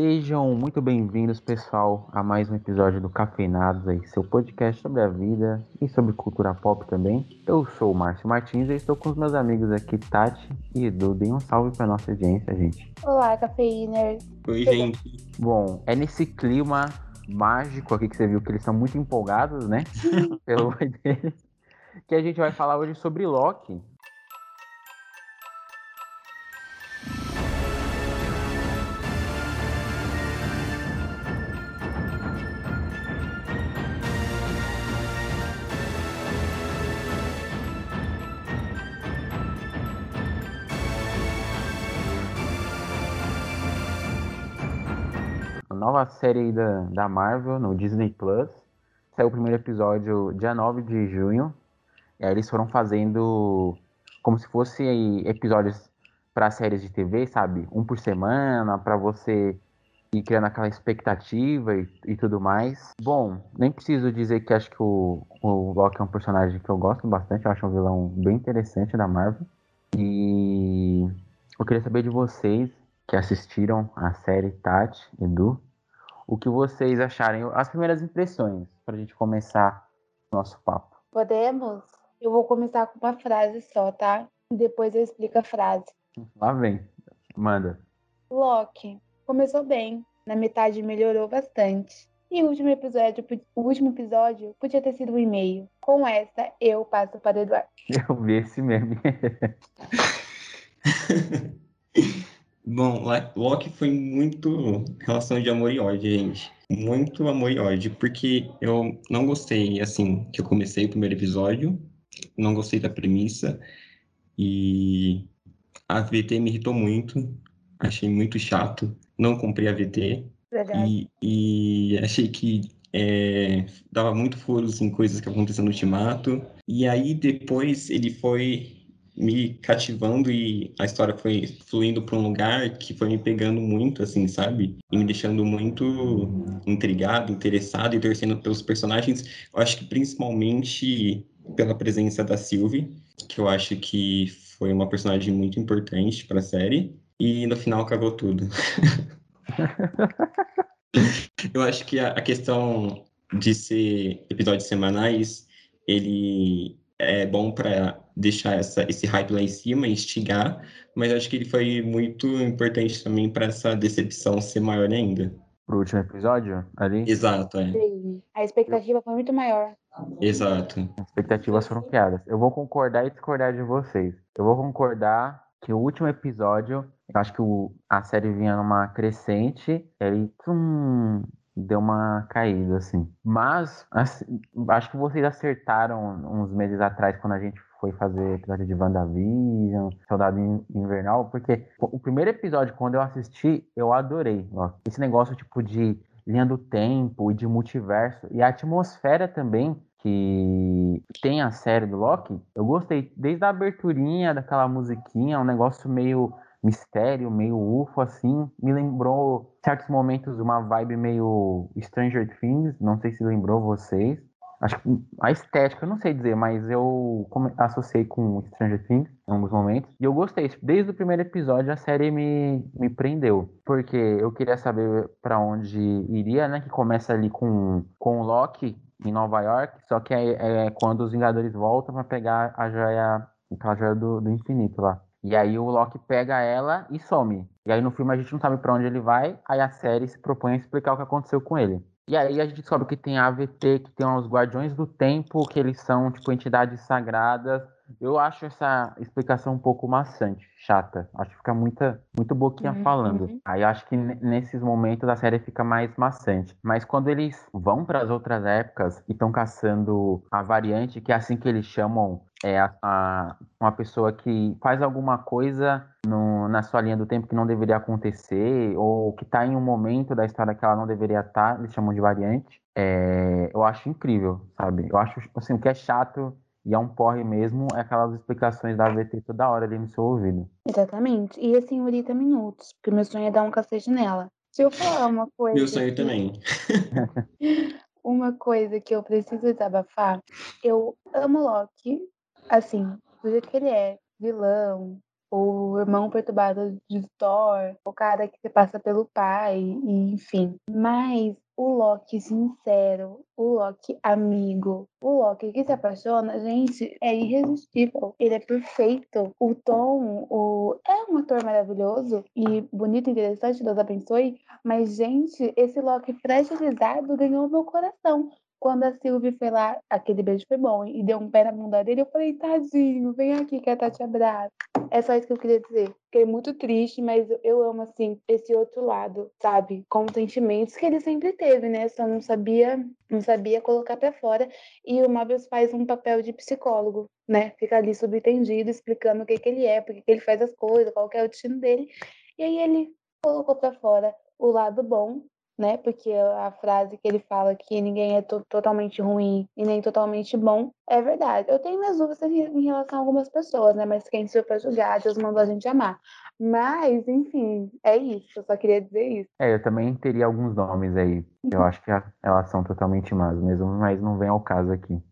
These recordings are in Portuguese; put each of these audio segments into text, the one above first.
Sejam muito bem-vindos, pessoal, a mais um episódio do Cafeinados, aí, seu podcast sobre a vida e sobre cultura pop também. Eu sou o Márcio Martins e estou com os meus amigos aqui, Tati e Edu. Deem um salve para nossa audiência, gente. Olá, cafeiners. Oi, gente. Bom, é nesse clima mágico aqui que você viu que eles são muito empolgados, né? Pelo deles. Que a gente vai falar hoje sobre Loki, nova série da, da Marvel no Disney Plus. Saiu o primeiro episódio dia 9 de junho. E aí eles foram fazendo como se fossem episódios para séries de TV, sabe? Um por semana, para você ir criando aquela expectativa e, e, tudo mais. Bom, nem preciso dizer que acho que o, o Loki é um personagem que eu gosto bastante, eu acho um vilão bem interessante da Marvel. E eu queria saber de vocês que assistiram a série Tati, Edu, o que vocês acharem, as primeiras impressões, para a gente começar o nosso papo. Podemos? Eu vou começar com uma frase só, tá? E depois eu explico a frase. Lá vem, manda. Loki começou bem, na metade melhorou bastante. E o último episódio, o último episódio podia ter sido um e-mail. Com essa, eu passo para o Eduardo. Eu vi esse meme. Bom, Loki foi muito relação de amor e ódio, gente. Muito amor e ódio, porque eu não gostei, assim, que eu comecei o primeiro episódio, não gostei da premissa, e a VT me irritou muito, achei muito chato, não comprei a VT. E, e achei que é, dava muito furos em coisas que aconteciam no Ultimato, e aí depois ele foi me cativando e a história foi fluindo para um lugar que foi me pegando muito, assim, sabe? E me deixando muito intrigado, interessado e torcendo pelos personagens. Eu acho que principalmente pela presença da Sylvie, que eu acho que foi uma personagem muito importante para a série. E no final acabou tudo. eu acho que a, a questão de ser episódios semanais, ele é bom para deixar essa, esse hype lá em cima, instigar, mas acho que ele foi muito importante também para essa decepção ser maior ainda. Pro último episódio ali? Exato, é. Sim. A expectativa foi muito maior. Exato. As expectativas foram criadas. Eu vou concordar e discordar de vocês. Eu vou concordar que o último episódio, eu acho que o, a série vinha numa crescente, e aí tum, deu uma caída, assim. Mas, assim, acho que vocês acertaram uns meses atrás, quando a gente foi fazer episódio de WandaVision, Soldado Invernal, porque o primeiro episódio, quando eu assisti, eu adorei. Ó, esse negócio, tipo, de linha do tempo e de multiverso. E a atmosfera também que tem a série do Loki, eu gostei. Desde a aberturinha daquela musiquinha, um negócio meio mistério, meio UFO, assim. Me lembrou certos momentos uma vibe meio Stranger Things, não sei se lembrou vocês. Acho que a estética, eu não sei dizer, mas eu associei com Stranger Things em alguns momentos. E eu gostei. Desde o primeiro episódio a série me, me prendeu. Porque eu queria saber para onde iria, né? Que começa ali com, com o Loki em Nova York. Só que é, é quando os Vingadores voltam para pegar a joia, aquela joia do, do infinito lá. E aí o Loki pega ela e some. E aí no filme a gente não sabe para onde ele vai. Aí a série se propõe a explicar o que aconteceu com ele. E aí a gente descobre que tem a AVT, que tem os Guardiões do Tempo, que eles são, tipo, entidades sagradas. Eu acho essa explicação um pouco maçante, chata. Acho que fica muita, muito boquinha uhum. falando. Aí acho que nesses momentos a série fica mais maçante. Mas quando eles vão para as outras épocas e estão caçando a variante, que é assim que eles chamam é a, a, uma pessoa que faz alguma coisa no, na sua linha do tempo que não deveria acontecer, ou que está em um momento da história que ela não deveria estar, tá, eles chamam de variante. É, eu acho incrível, sabe? Eu acho assim, o que é chato e é um porre mesmo, é aquelas explicações da VT toda hora ali no seu ouvido. Exatamente. E a senhorita Minutos, porque meu sonho é dar um cacete nela. Se eu falar uma coisa. Meu sonho também. uma coisa que eu preciso desabafar, eu amo Loki, assim, do jeito que ele é, vilão, o irmão perturbado de Thor, o cara que se passa pelo pai, e enfim. Mas o Loki sincero, o Loki amigo, o Loki que se apaixona, gente, é irresistível. Ele é perfeito. O Tom, o... é um ator maravilhoso e bonito, interessante, Deus abençoe. Mas, gente, esse Loki fragilizado ganhou meu coração. Quando a Sylvie foi lá, aquele beijo foi bom, e deu um pé na bunda dele, eu falei, tadinho, vem aqui que a Tati abraça. É só isso que eu queria dizer. Fiquei muito triste, mas eu amo, assim, esse outro lado, sabe? Com sentimentos que ele sempre teve, né? Só não sabia, não sabia colocar para fora. E o Mobius faz um papel de psicólogo, né? Fica ali subentendido, explicando o que, que ele é, por que ele faz as coisas, qual é o destino dele. E aí ele colocou para fora o lado bom né? Porque a frase que ele fala que ninguém é to totalmente ruim e nem totalmente bom é verdade. Eu tenho minhas dúvidas em relação a algumas pessoas, né? Mas quem sou para julgar, Deus mandou a gente amar. Mas, enfim, é isso. Eu só queria dizer isso. É, eu também teria alguns nomes aí. Eu acho que elas são totalmente más mesmo, mas não vem ao caso aqui.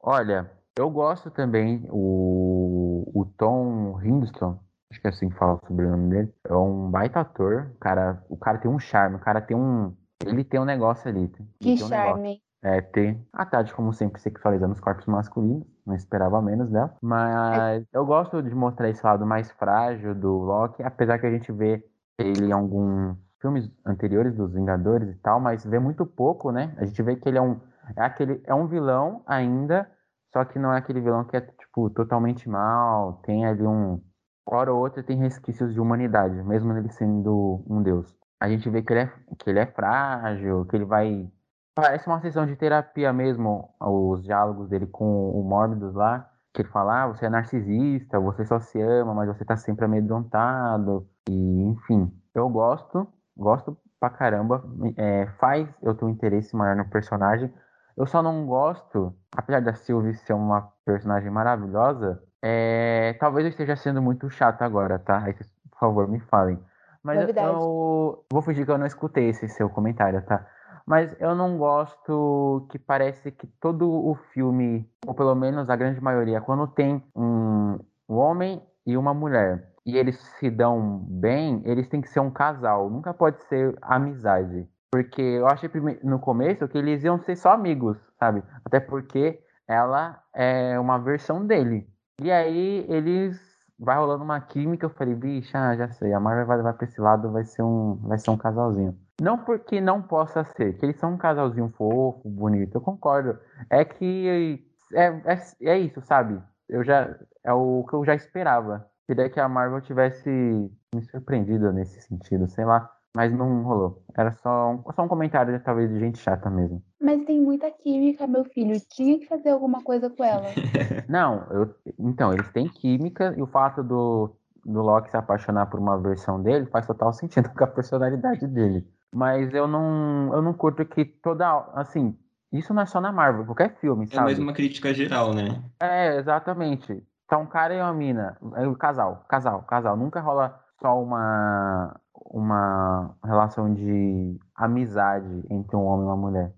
Olha, eu gosto também o, o Tom Hiddleston, acho que é assim que fala sobre o nome dele. É um baita ator. O cara, o cara tem um charme, o cara tem um. Ele tem um negócio ali. Que um charme. Negócio. É, tem a Tati, como sempre, sexualizando os corpos masculinos. Não esperava menos dela. Mas é. eu gosto de mostrar esse lado mais frágil do Loki, apesar que a gente vê ele em alguns filmes anteriores dos Vingadores e tal, mas vê muito pouco, né? A gente vê que ele é um. É, aquele, é um vilão ainda, só que não é aquele vilão que é, tipo, totalmente mal. Tem ali um, hora ou outra tem resquícios de humanidade, mesmo ele sendo um deus. A gente vê que ele é, que ele é frágil, que ele vai. Parece uma sessão de terapia mesmo, os diálogos dele com o Morbius lá, que ele fala: ah, você é narcisista, você só se ama, mas você tá sempre amedrontado. E, enfim, eu gosto, gosto pra caramba. É, faz eu ter um interesse maior no personagem. Eu só não gosto, apesar da Sylvie ser uma personagem maravilhosa, é, talvez eu esteja sendo muito chato agora, tá? Aí por favor, me falem. Mas eu, eu, vou fingir que eu não escutei esse seu comentário, tá? Mas eu não gosto que parece que todo o filme, ou pelo menos a grande maioria, quando tem um, um homem e uma mulher e eles se dão bem, eles têm que ser um casal. Nunca pode ser amizade. Porque eu achei no começo que eles iam ser só amigos, sabe? Até porque ela é uma versão dele. E aí eles vai rolando uma química, eu falei, bicha, ah, já sei, a Marvel vai levar pra esse lado, vai ser um, vai ser um casalzinho. Não porque não possa ser, que eles são um casalzinho fofo, bonito, eu concordo. É que é, é, é isso, sabe? Eu já é o que eu já esperava. Queria que a Marvel tivesse me surpreendido nesse sentido, sei lá. Mas não rolou. Era só um, só um comentário, talvez, de gente chata mesmo. Mas tem muita química, meu filho. Tinha que fazer alguma coisa com ela. não, eu, então, eles têm química e o fato do, do Loki se apaixonar por uma versão dele faz total sentido com a personalidade dele. Mas eu não, eu não curto que toda. Assim, isso não é só na Marvel, qualquer filme, é sabe? É mais uma crítica geral, né? É, exatamente. Tá um cara e uma mina. É um casal, casal, casal. Nunca rola só uma uma relação de amizade entre um homem e uma mulher.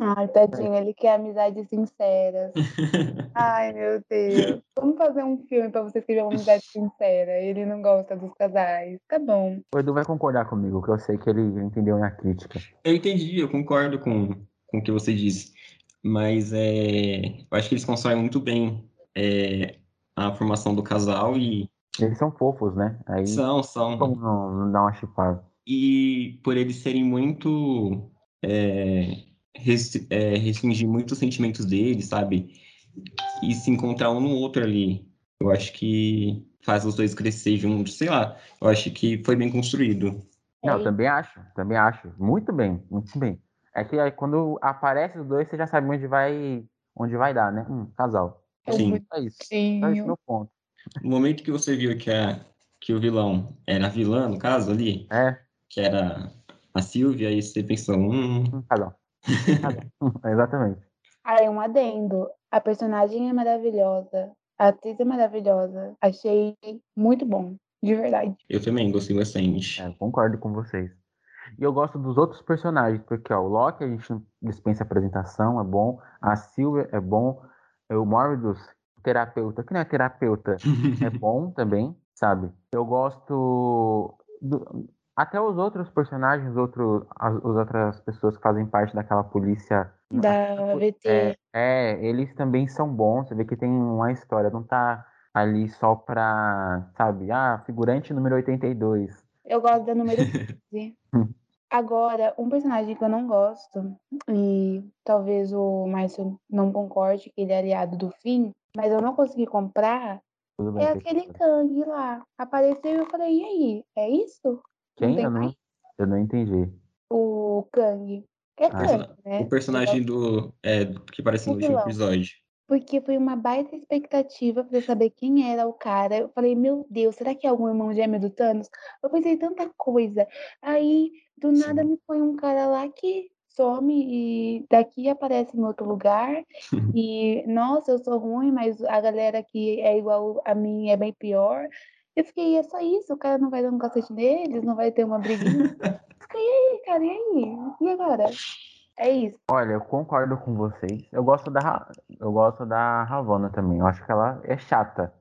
Ai, tadinho, ele quer amizade sincera. Ai, meu Deus. Vamos fazer um filme pra você escrever uma amizade sincera. Ele não gosta dos casais. Tá bom. O Edu vai concordar comigo, que eu sei que ele entendeu minha crítica. Eu entendi, eu concordo com, com o que você disse. Mas é, eu acho que eles constroem muito bem é, a formação do casal e eles são fofos, né? Aí, são, são. Como não, não dá uma chipada? E por eles serem muito. É, é, restringir muito os sentimentos deles, sabe? E se encontrar um no outro ali. Eu acho que faz os dois crescer juntos, sei lá. Eu acho que foi bem construído. Não, também acho, também acho. Muito bem, muito bem. É que aí, quando aparece os dois, você já sabe onde vai, onde vai dar, né? Um casal. Sim. É isso. Sim. É esse meu ponto. No momento que você viu que, a, que o vilão era a vilã, no caso ali, é. que era a Silvia, aí você pensou, hum. Casal. Exatamente. Aí, um adendo. A personagem é maravilhosa. A atriz é maravilhosa. Achei muito bom. De verdade. Eu também gostei bastante. É, concordo com vocês. E eu gosto dos outros personagens, porque ó, o Loki a gente dispensa apresentação, é bom. A Silvia é bom. O Morbius terapeuta, que não é terapeuta, é bom também. sabe? Eu gosto. Do... Até os outros personagens, outro, as, as, outras pessoas que fazem parte daquela polícia. Da VT. É, é, eles também são bons. Você vê que tem uma história, não tá ali só pra, sabe, ah, figurante número 82. Eu gosto da número 15. Agora, um personagem que eu não gosto, e talvez o Márcio não concorde, que ele é aliado do fim, mas eu não consegui comprar, é aquele Kang lá. Apareceu e eu falei, e aí? É isso? Quem? Não eu, não, eu não entendi. O Kang. É ah, Kang, né? O personagem do. É, que aparece no último episódio porque foi uma baita expectativa para saber quem era o cara. Eu falei, meu Deus, será que é algum irmão gêmeo do Thanos? Eu pensei tanta coisa. Aí, do nada, Sim. me põe um cara lá que some e daqui aparece em outro lugar. e, nossa, eu sou ruim, mas a galera que é igual a mim é bem pior. Eu fiquei, é só isso, o cara não vai dar um cacete neles, não vai ter uma briguinha. fiquei, e aí, cara, e aí? E agora? É isso. Olha, eu concordo com vocês. Eu gosto da, eu gosto da Ravonna também. Eu acho que ela é chata.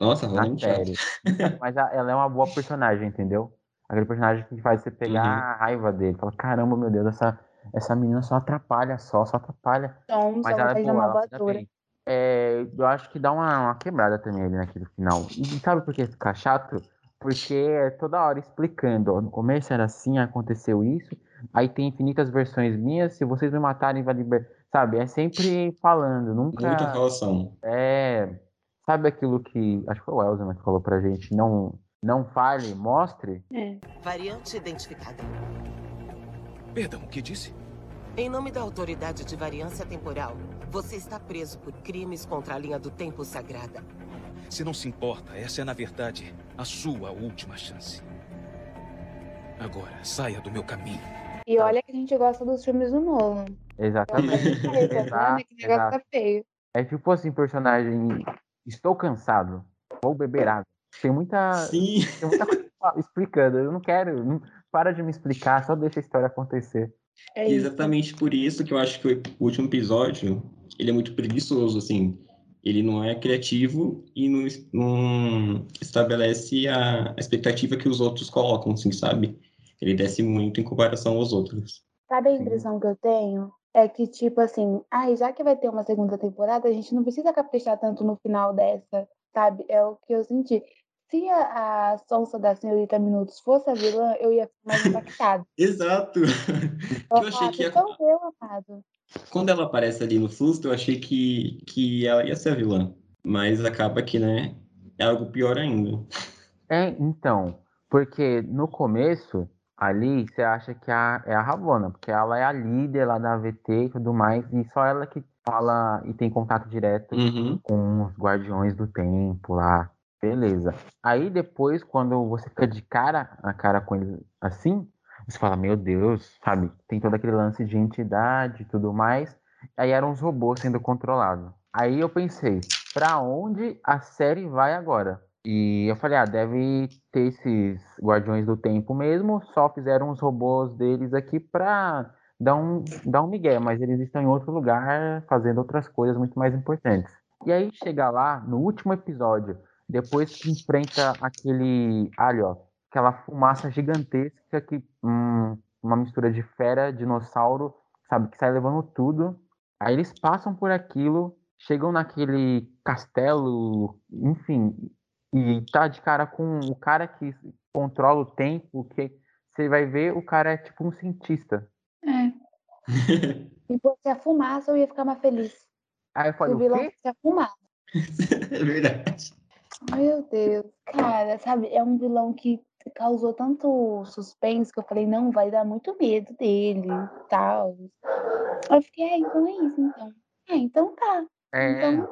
Nossa, a Ravonna é chata. Mas ela é uma boa personagem, entendeu? Aquele personagem que faz você pegar uhum. a raiva dele. Fala, caramba, meu Deus, essa, essa menina só atrapalha, só, só atrapalha. Então, Mas ela é boa, ela é, eu acho que dá uma, uma, quebrada também ali naquele final. E sabe por que fica chato? Porque é toda hora explicando. Ó, no começo era assim, aconteceu isso Aí tem infinitas versões minhas. Se vocês me matarem, vai liberar. Sabe? É sempre falando. Nunca. Muita relação. É. Sabe aquilo que. Acho que foi o Elza que falou pra gente. Não, não fale, mostre. É. Variante identificada. Perdão, o que disse? Em nome da autoridade de variância temporal, você está preso por crimes contra a linha do tempo sagrada. Se não se importa, essa é, na verdade, a sua última chance. Agora, saia do meu caminho. E tá. olha que a gente gosta dos filmes do Nolan. Exatamente. Tá exato, exato. Tá feio. É tipo assim, personagem. Estou cansado. Vou beber água. Tem muita. Sim. Tem muita coisa explicando. Eu não quero. Não, para de me explicar, só deixa a história acontecer. É Exatamente por isso que eu acho que o último episódio ele é muito preguiçoso, assim. Ele não é criativo e não, não estabelece a expectativa que os outros colocam, assim, sabe? ele desce muito em comparação aos outros. Sabe a impressão que eu tenho? É que, tipo assim, ah, já que vai ter uma segunda temporada, a gente não precisa caprichar tanto no final dessa, sabe? É o que eu senti. Se a, a Sonsa da Senhorita Minutos fosse a vilã, eu ia ficar mais impactada. Exato. Eu, eu achei que ia... Então, eu, amado. Quando ela aparece ali no susto, eu achei que, que ela ia ser a vilã. Mas acaba que, né, é algo pior ainda. É, então, porque no começo ali você acha que a, é a Ravonna, porque ela é a líder lá da AVT e tudo mais, e só ela que fala e tem contato direto uhum. com os guardiões do tempo lá. Beleza. Aí depois, quando você fica de cara a cara com eles assim, você fala, meu Deus, sabe? Tem todo aquele lance de entidade e tudo mais. Aí eram os robôs sendo controlados. Aí eu pensei, para onde a série vai agora? E eu falei, ah, deve ter esses Guardiões do Tempo mesmo, só fizeram os robôs deles aqui pra dar um, dar um migué, mas eles estão em outro lugar fazendo outras coisas muito mais importantes. E aí chega lá, no último episódio, depois que enfrenta aquele, ali ó, aquela fumaça gigantesca que hum, uma mistura de fera, dinossauro, sabe, que sai levando tudo. Aí eles passam por aquilo, chegam naquele castelo, enfim, e tá de cara com o cara que controla o tempo, que você vai ver, o cara é tipo um cientista. É. e se a fumaça, eu ia ficar mais feliz. Aí eu falei, o vilão fosse a fumaça. é verdade. Meu Deus, cara, sabe, é um vilão que causou tanto suspense que eu falei, não, vai dar muito medo dele e tal. Eu fiquei, ah, então é isso, então. Ah, então tá. É. Então,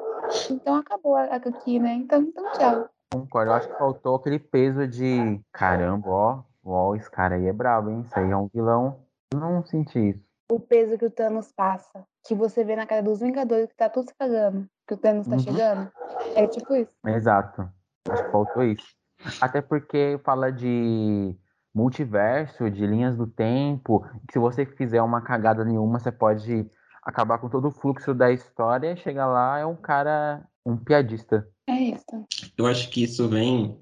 então acabou aqui, né? Então, então tchau. Concordo, eu acho que faltou aquele peso de caramba, ó, ó, esse cara aí é brabo, hein? Isso aí é um vilão. Eu não senti isso. O peso que o Thanos passa, que você vê na cara dos Vingadores que tá tudo se cagando, que o Thanos tá uhum. chegando. É tipo isso. Exato. Acho que faltou isso. Até porque fala de multiverso, de linhas do tempo, que se você fizer uma cagada nenhuma, você pode acabar com todo o fluxo da história e chegar lá é um cara, um piadista. É isso. Eu acho que isso vem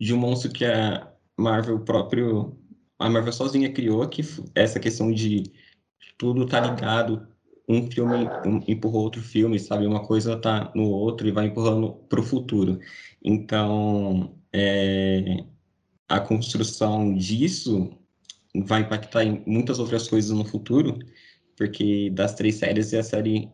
de um monstro que a Marvel próprio. A Marvel sozinha criou, que essa questão de tudo tá ligado, um filme um, empurrou outro filme, sabe? Uma coisa tá no outro e vai empurrando para o futuro. Então, é, a construção disso vai impactar em muitas outras coisas no futuro, porque das três séries é a série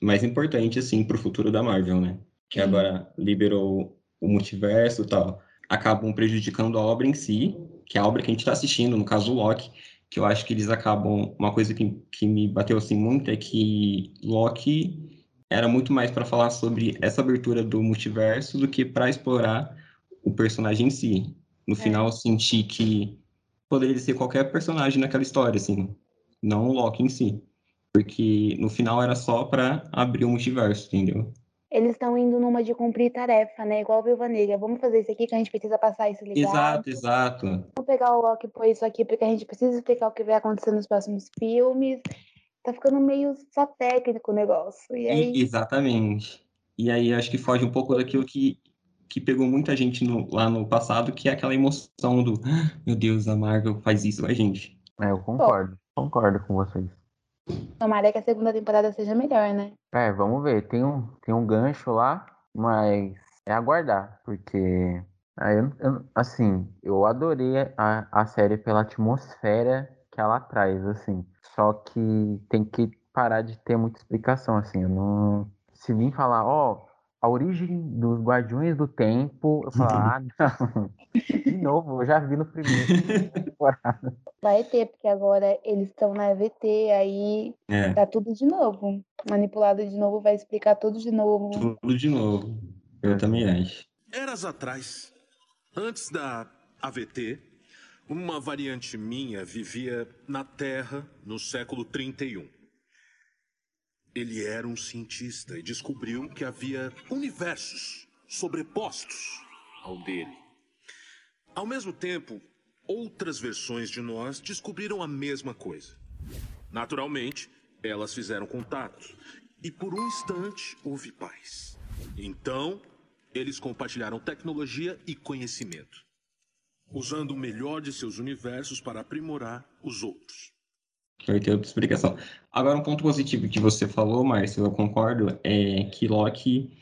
mais importante, assim, para o futuro da Marvel, né? Que agora liberou o multiverso e tal. Acabam prejudicando a obra em si, que é a obra que a gente está assistindo, no caso o Loki, que eu acho que eles acabam. Uma coisa que, que me bateu assim muito é que Loki era muito mais para falar sobre essa abertura do multiverso do que para explorar o personagem em si. No é. final, eu senti que poderia ser qualquer personagem naquela história, assim, não o Loki em si. Porque no final era só para abrir o multiverso, entendeu? Eles estão indo numa de cumprir tarefa, né? Igual a Viúva Negra. Vamos fazer isso aqui que a gente precisa passar isso ligado. Exato, exato. Vamos pegar o Loki e pôr isso aqui porque a gente precisa explicar o que vai acontecer nos próximos filmes. Tá ficando meio só técnico o negócio. E aí... Exatamente. E aí acho que foge um pouco daquilo que, que pegou muita gente no, lá no passado, que é aquela emoção do ah, meu Deus, a Marvel faz isso com a gente. É, eu concordo. Pô. Concordo com vocês. Tomara que a segunda temporada seja melhor, né? É, vamos ver. Tem um, tem um gancho lá, mas é aguardar, porque. Ah, eu, eu, assim, eu adorei a, a série pela atmosfera que ela traz, assim. Só que tem que parar de ter muita explicação, assim. Eu não. Se vir falar, ó, oh, a origem dos Guardiões do Tempo, eu falo, ah, não. De novo, eu já vi no primeiro temporada. Vai ter, porque agora eles estão na EVT, aí é. tá tudo de novo. Manipulado de novo, vai explicar tudo de novo. Tudo de novo. Eu também acho. Eras atrás, antes da AVT, uma variante minha vivia na Terra no século 31. Ele era um cientista e descobriu que havia universos sobrepostos ao dele. Ao mesmo tempo, outras versões de nós descobriram a mesma coisa. Naturalmente, elas fizeram contatos e por um instante houve paz. Então, eles compartilharam tecnologia e conhecimento, usando o melhor de seus universos para aprimorar os outros ter outra explicação. Agora, um ponto positivo que você falou, Márcio, eu concordo, é que Loki,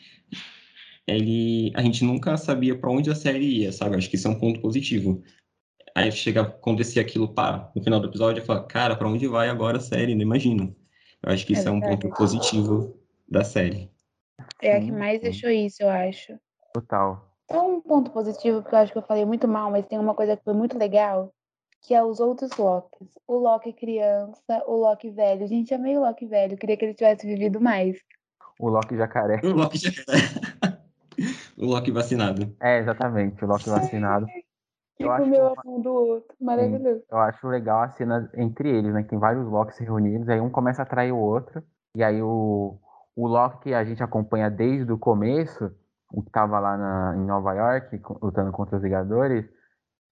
ele, a gente nunca sabia para onde a série ia, sabe? Acho que isso é um ponto positivo. Aí chega a acontecer aquilo, pá, no final do episódio, e fala, cara, para onde vai agora a série? Não imagino. Eu acho que isso é, é um ponto positivo da série. É a que mais deixou isso, eu acho. Total. Só um ponto positivo, porque eu acho que eu falei muito mal, mas tem uma coisa que foi muito legal, que é os outros Locks. O Loki criança, o Loki velho. Gente, amei o Loki velho. Queria que ele tivesse vivido mais. O Loki jacaré. O Loki jacaré. o Loki vacinado. É, exatamente. O Loki vacinado. Que eu comeu acho... a mão do outro. Maravilhoso. Sim, eu acho legal a cena entre eles, né? Tem vários Locks reunidos, aí um começa a atrair o outro. E aí o, o Loki que a gente acompanha desde o começo, o que tava lá na, em Nova York, lutando contra os Ligadores,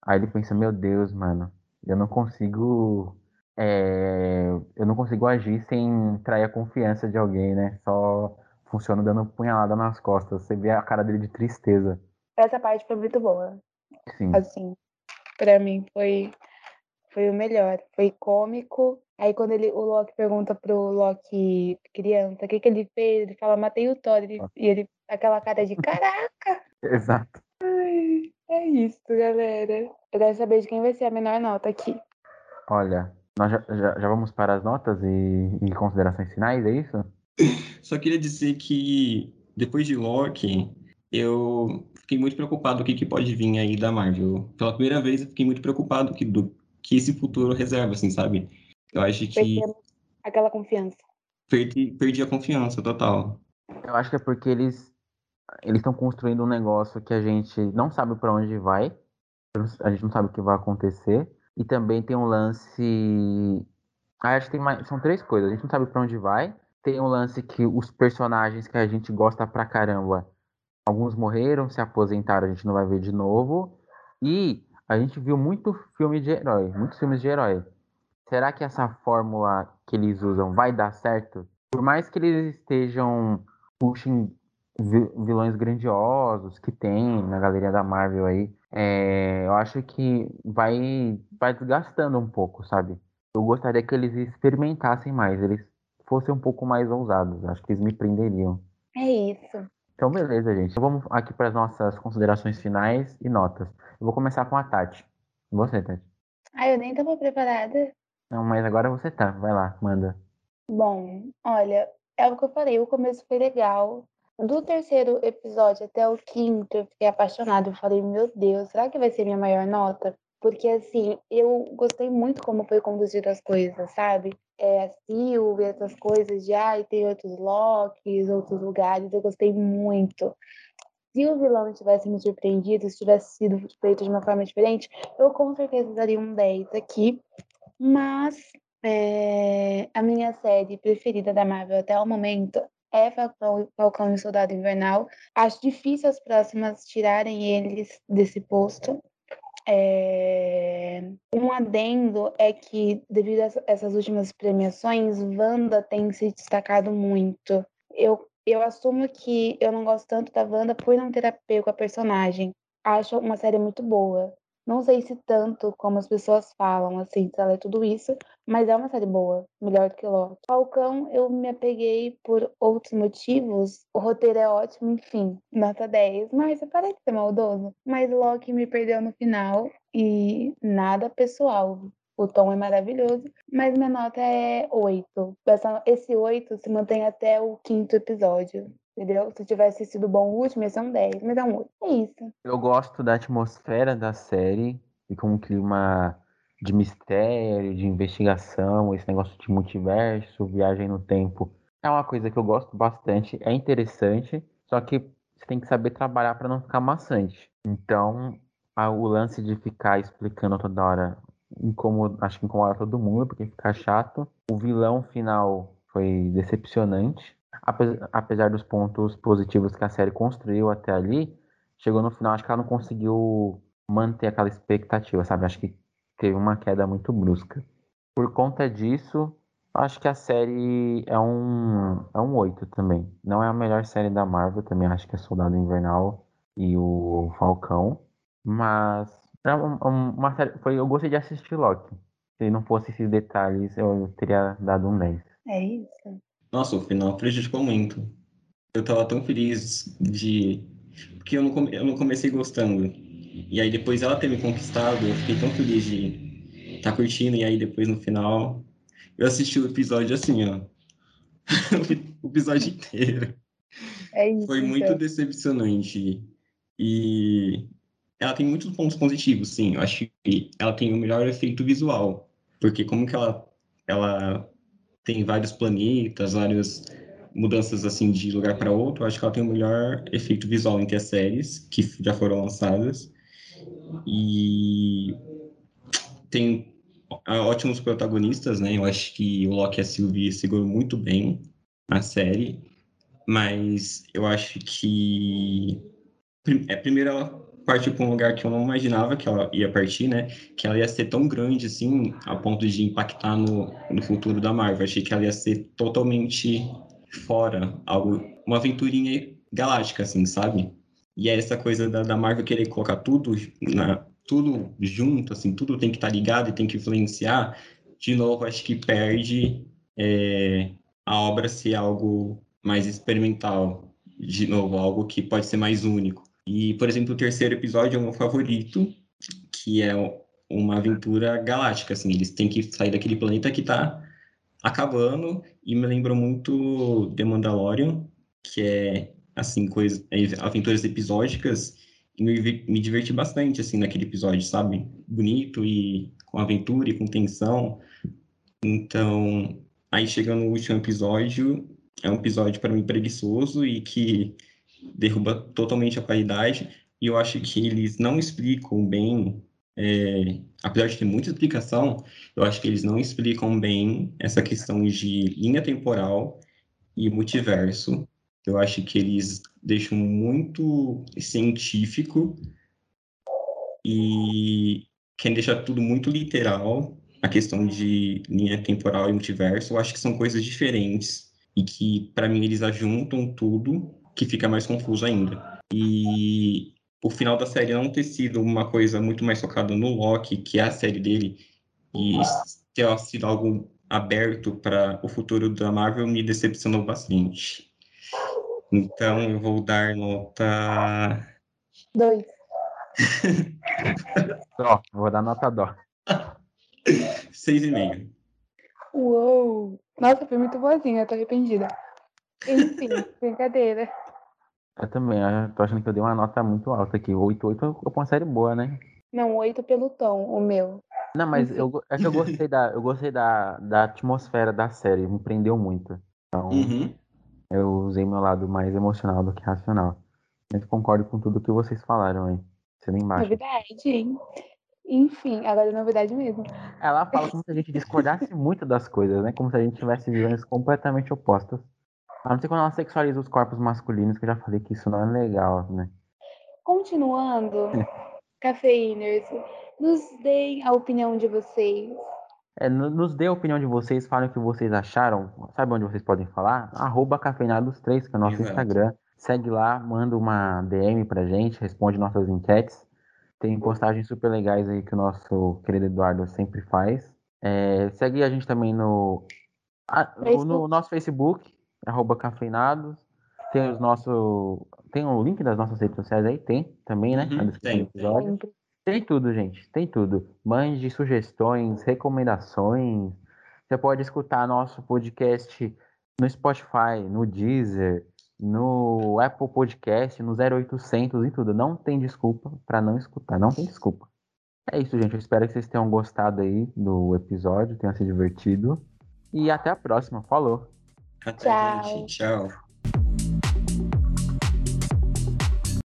aí ele pensa, meu Deus, mano, eu não consigo. É, eu não consigo agir sem trair a confiança de alguém, né? Só funciona dando punhalada nas costas. Você vê a cara dele de tristeza. Essa parte foi muito boa. Sim. Assim, pra mim foi, foi o melhor. Foi cômico. Aí quando ele, o Loki pergunta pro Loki criança o que, que ele fez, ele fala, matei o Thor. Ele, e ele, aquela cara de caraca! Exato. Ai, é isso, galera. Eu quero saber de quem vai ser a menor nota aqui. Olha, nós já, já, já vamos para as notas e, e, considerações finais, é isso? Só queria dizer que depois de Loki, eu fiquei muito preocupado com o que, que pode vir aí da Marvel. Pela primeira vez, eu fiquei muito preocupado que, do que esse futuro reserva, assim, sabe? Eu acho que. Perdemos aquela confiança. Perdi, perdi a confiança total. Eu acho que é porque eles eles estão construindo um negócio que a gente não sabe para onde vai, a gente não sabe o que vai acontecer, e também tem um lance. Ah, acho que tem mais. São três coisas. A gente não sabe para onde vai. Tem um lance que os personagens que a gente gosta pra caramba, alguns morreram, se aposentaram, a gente não vai ver de novo. E a gente viu muito filme de herói, muitos filmes de herói. Será que essa fórmula que eles usam vai dar certo? Por mais que eles estejam puxem vilões grandiosos que tem na galeria da Marvel aí, é, eu acho que vai, vai desgastando um pouco, sabe? Eu gostaria que eles experimentassem mais, eles fossem um pouco mais ousados. Acho que eles me prenderiam. É isso. Então, beleza, gente. Então, vamos aqui para as nossas considerações finais e notas. Eu vou começar com a Tati. Você, Tati. Ah, eu nem estava preparada. Não, mas agora você tá. Vai lá, manda. Bom, olha, é o que eu falei. O começo foi legal. Do terceiro episódio até o quinto, eu fiquei apaixonada. Eu falei, meu Deus, será que vai ser minha maior nota? Porque, assim, eu gostei muito como foi conduzido as coisas, sabe? É, a Sylvia, essas coisas de, ai, ah, tem outros Locks, outros lugares, eu gostei muito. Se o vilão tivesse me surpreendido, se tivesse sido feito de uma forma diferente, eu com certeza daria um 10 aqui. Mas é, a minha série preferida da Marvel até o momento é Falcão, Falcão e Soldado Invernal. Acho difícil as próximas tirarem eles desse posto. É... Um adendo é que, devido a essas últimas premiações, Wanda tem se destacado muito. Eu, eu assumo que eu não gosto tanto da Wanda por não ter apego a personagem. Acho uma série muito boa. Não sei se tanto como as pessoas falam, assim, se ela é tudo isso, mas é uma série boa, melhor do que Loki. Falcão, eu me apeguei por outros motivos. O roteiro é ótimo, enfim, nota 10. Mas parece ser maldoso. Mas Loki me perdeu no final e nada pessoal. O tom é maravilhoso, mas minha nota é 8. esse 8 se mantém até o quinto episódio entendeu? Se tivesse sido bom o último, ia ser um 10, mas é um 8. É isso. Eu gosto da atmosfera da série, e com um clima de mistério, de investigação, esse negócio de multiverso, viagem no tempo. É uma coisa que eu gosto bastante, é interessante, só que você tem que saber trabalhar para não ficar maçante. Então, a, o lance de ficar explicando toda hora acho que incomoda todo mundo, porque fica chato. O vilão final foi decepcionante apesar dos pontos positivos que a série construiu até ali, chegou no final, acho que ela não conseguiu manter aquela expectativa, sabe? Acho que teve uma queda muito brusca. Por conta disso, acho que a série é um, é um 8 também. Não é a melhor série da Marvel, também acho que é Soldado Invernal e o Falcão. Mas é uma, uma série, foi, eu gostei de assistir Loki. Se não fosse esses detalhes, eu teria dado um 10. É isso. Nossa, o final prejudicou muito. Eu tava tão feliz de. Porque eu não, eu não comecei gostando. E aí depois ela ter me conquistado, eu fiquei tão feliz de estar tá curtindo. E aí depois no final, eu assisti o episódio assim, ó. o episódio inteiro. É isso, Foi muito então. decepcionante. E ela tem muitos pontos positivos, sim. Eu acho que ela tem o melhor efeito visual. Porque como que ela, ela tem vários planetas, várias mudanças assim de lugar para outro, acho que ela tem o melhor efeito visual entre as séries que já foram lançadas. E tem ótimos protagonistas, né? Eu acho que o Loki e a Sylvie seguram muito bem a série, mas eu acho que é primeiro ela partiu para um lugar que eu não imaginava que ela ia partir, né? Que ela ia ser tão grande assim, a ponto de impactar no, no futuro da Marvel. Achei que ela ia ser totalmente fora, algo, uma aventurinha galáctica, assim, sabe? E é essa coisa da, da Marvel querer colocar tudo, na, tudo junto, assim, tudo tem que estar tá ligado e tem que influenciar. De novo, acho que perde é, a obra ser algo mais experimental. De novo, algo que pode ser mais único. E, por exemplo, o terceiro episódio é o meu favorito, que é uma aventura galáctica, assim, eles têm que sair daquele planeta que está acabando, e me lembra muito The Mandalorian, que é, assim, coisa, é, aventuras episódicas, e me, me diverti bastante, assim, naquele episódio, sabe? Bonito e com aventura e com tensão. Então, aí chegando no último episódio, é um episódio para mim preguiçoso e que derruba totalmente a qualidade, e eu acho que eles não explicam bem, é, apesar de ter muita explicação, eu acho que eles não explicam bem essa questão de linha temporal e multiverso. Eu acho que eles deixam muito científico e querem deixar tudo muito literal. A questão de linha temporal e multiverso, eu acho que são coisas diferentes e que, para mim, eles ajuntam tudo que fica mais confuso ainda. E o final da série não ter sido uma coisa muito mais focada no Loki, que é a série dele, e ter sido algo aberto para o futuro da Marvel, me decepcionou bastante. Então eu vou dar nota. Dois. Dó, vou dar nota dó. Seis e meio. Uou! Nossa, foi muito boazinha, eu tô arrependida. Enfim, brincadeira. Eu também, eu tô achando que eu dei uma nota muito alta aqui. 8, 8 é uma série boa, né? Não, oito pelo tom, o meu. Não, mas eu, é que eu gostei, da, eu gostei da, da atmosfera da série, me prendeu muito. Então, Uhum. eu usei meu lado mais emocional do que racional. Mas concordo com tudo que vocês falaram aí. Sendo embaixo. Novidade, hein? Enfim, agora é novidade mesmo. Ela fala como se a gente discordasse muito das coisas, né? Como se a gente tivesse visões completamente opostas. A não ser quando ela sexualiza os corpos masculinos, que eu já falei que isso não é legal, né? Continuando, cafeiners, nos deem a opinião de vocês. É, no- nos dê a opinião de vocês, falem o que vocês acharam. Sabe onde vocês podem falar? Arroba cafeinados3, que é o nosso Exato. Instagram. Segue lá, manda uma DM pra gente, responde nossas enquetes. Tem postagens super legais aí que o nosso querido Eduardo sempre faz. É, segue a gente também no, no- no nosso Facebook, arroba cafeinados. Tem os nosso, tem o link das nossas redes sociais aí? Tem também, né? Uhum, Na descrição tem, do episódio. Sempre. Tem tudo, gente. Tem tudo. Mande sugestões, recomendações. Você pode escutar nosso podcast no Spotify, no Deezer, no Apple Podcast, no 0800 e tudo. Não tem desculpa para não escutar. Não tem desculpa. É isso, gente. Eu espero que vocês tenham gostado aí do episódio, tenham se divertido. E até a próxima. Falou. Até, Tchau. gente. Tchau.